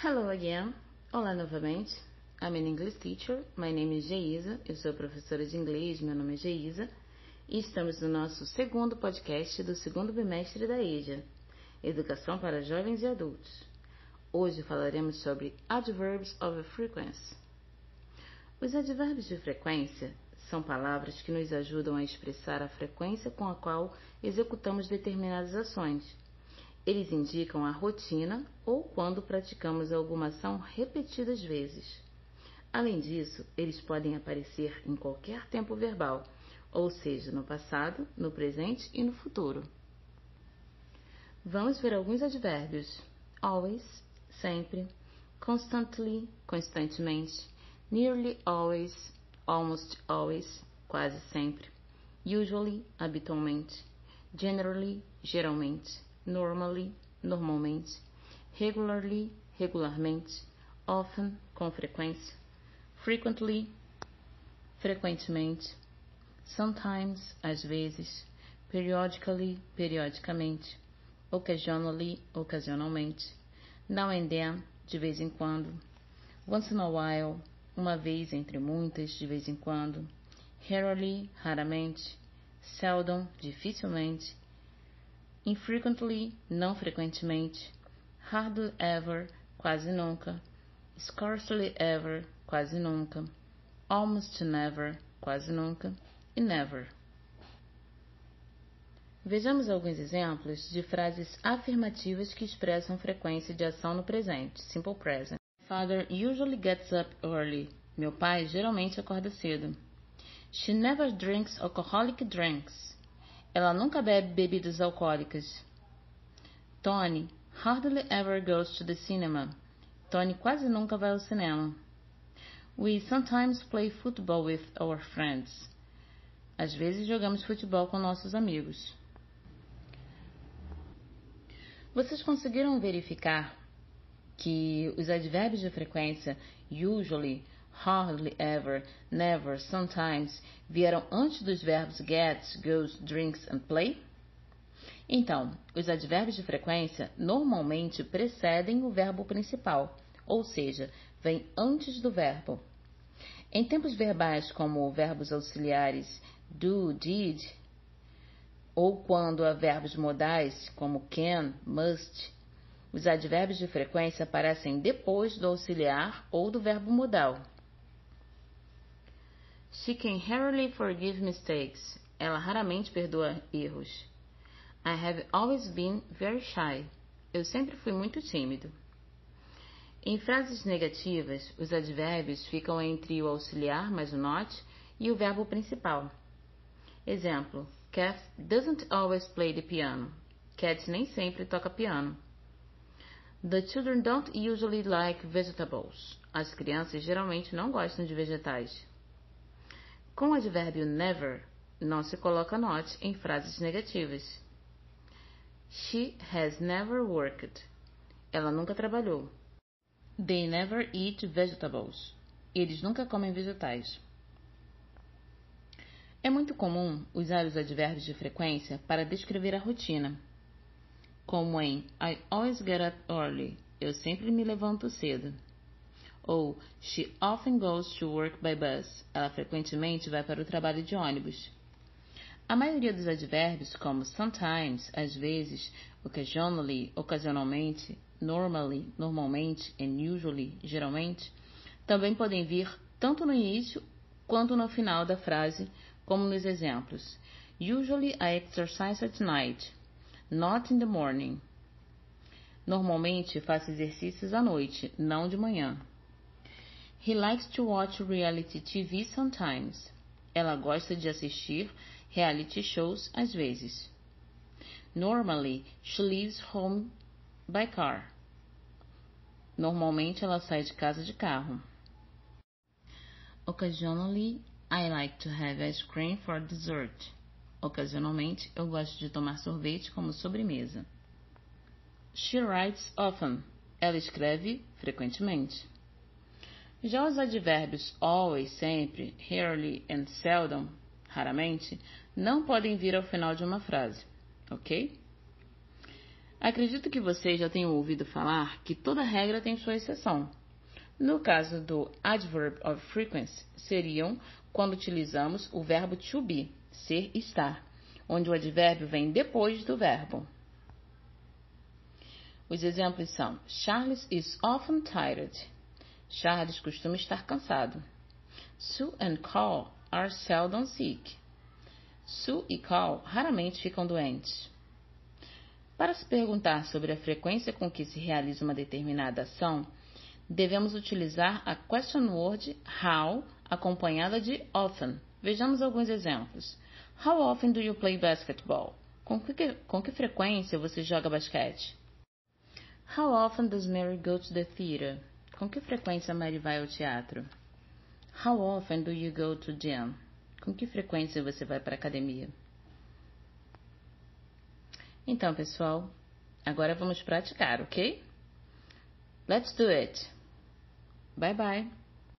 Hello again. Olá novamente. I'm an English teacher. My name is Geisa. Eu sou professora de inglês. Meu nome é Geisa. E estamos no nosso segundo podcast do segundo bimestre da EJA, Educação para Jovens e Adultos. Hoje falaremos sobre Adverbs of Frequency. Os advérbios de frequência são palavras que nos ajudam a expressar a frequência com a qual executamos determinadas ações. Eles indicam a rotina ou quando praticamos alguma ação repetidas vezes. Além disso, eles podem aparecer em qualquer tempo verbal, ou seja, no passado, no presente e no futuro. Vamos ver alguns advérbios: always, sempre, constantly, constantemente, nearly always, almost always, quase sempre, usually, habitualmente, generally, geralmente, normally, normalmente, regularly, regularmente, often, com frequência, frequently, frequentemente, sometimes, às vezes, periodically, periodicamente, occasionally, ocasionalmente, now and then, de vez em quando, once in a while, uma vez entre muitas, de vez em quando, rarely, raramente, seldom, dificilmente, infrequently, não frequentemente, hardly ever, quase nunca, scarcely ever, quase nunca, almost never, quase nunca, e never. Vejamos alguns exemplos de frases afirmativas que expressam frequência de ação no presente, simple present. Father usually gets up early. Meu pai geralmente acorda cedo. She never drinks alcoholic drinks. Ela nunca bebe bebidas alcoólicas. Tony hardly ever goes to the cinema. Tony quase nunca vai ao cinema. We sometimes play football with our friends. Às vezes jogamos futebol com nossos amigos. Vocês conseguiram verificar que os advérbios de frequência usually, hardly ever, never, sometimes vieram antes dos verbos get, goes, drinks and play? Então, os advérbios de frequência normalmente precedem o verbo principal, ou seja, vêm antes do verbo. Em tempos verbais como verbos auxiliares do, did, ou quando há verbos modais como can, must, os advérbios de frequência aparecem depois do auxiliar ou do verbo modal. She can rarely forgive mistakes. Ela raramente perdoa erros. I have always been very shy. Eu sempre fui muito tímido. Em frases negativas, os advérbios ficam entre o auxiliar mais o not e o verbo principal. Exemplo: Cat doesn't always play the piano. Cat nem sempre toca piano. The children don't usually like vegetables. As crianças geralmente não gostam de vegetais. Com o advérbio never, não se coloca not em frases negativas. She has never worked. Ela nunca trabalhou. They never eat vegetables. Eles nunca comem vegetais. É muito comum usar os advérbios de frequência para descrever a rotina, como em I always get up early. Eu sempre me levanto cedo. Ou She often goes to work by bus. Ela frequentemente vai para o trabalho de ônibus. A maioria dos advérbios, como sometimes, às vezes, occasionally, ocasionalmente, normally, normalmente, and usually, geralmente, também podem vir tanto no início quanto no final da frase, como nos exemplos. Usually I exercise at night, not in the morning. Normalmente faço exercícios à noite, não de manhã. He likes to watch reality TV sometimes. Ela gosta de assistir reality shows às vezes. Normally, she leaves home by car. Normalmente ela sai de casa de carro. Occasionally, I like to have ice cream for dessert. Ocasionalmente, eu gosto de tomar sorvete como sobremesa. She writes often. Ela escreve frequentemente. Já os advérbios always, sempre, rarely and seldom, raramente, não podem vir ao final de uma frase, ok? Acredito que vocês já tenham ouvido falar que toda regra tem sua exceção. No caso do adverb of frequency, seriam quando utilizamos o verbo to be, ser estar, onde o advérbio vem depois do verbo. Os exemplos são: Charles is often tired. Charles costuma estar cansado. Sue and Carl are seldom sick. Sue e Carl raramente ficam doentes. Para se perguntar sobre a frequência com que se realiza uma determinada ação, devemos utilizar a question word how acompanhada de often. Vejamos alguns exemplos. How often do you play basketball? Com que, com que frequência você joga basquete? How often does Mary go to the theater? Com que frequência Mary vai ao teatro? How often do you go to gym? Com que frequência você vai para a academia? Então, pessoal, agora vamos praticar, ok? Let's do it. Bye bye.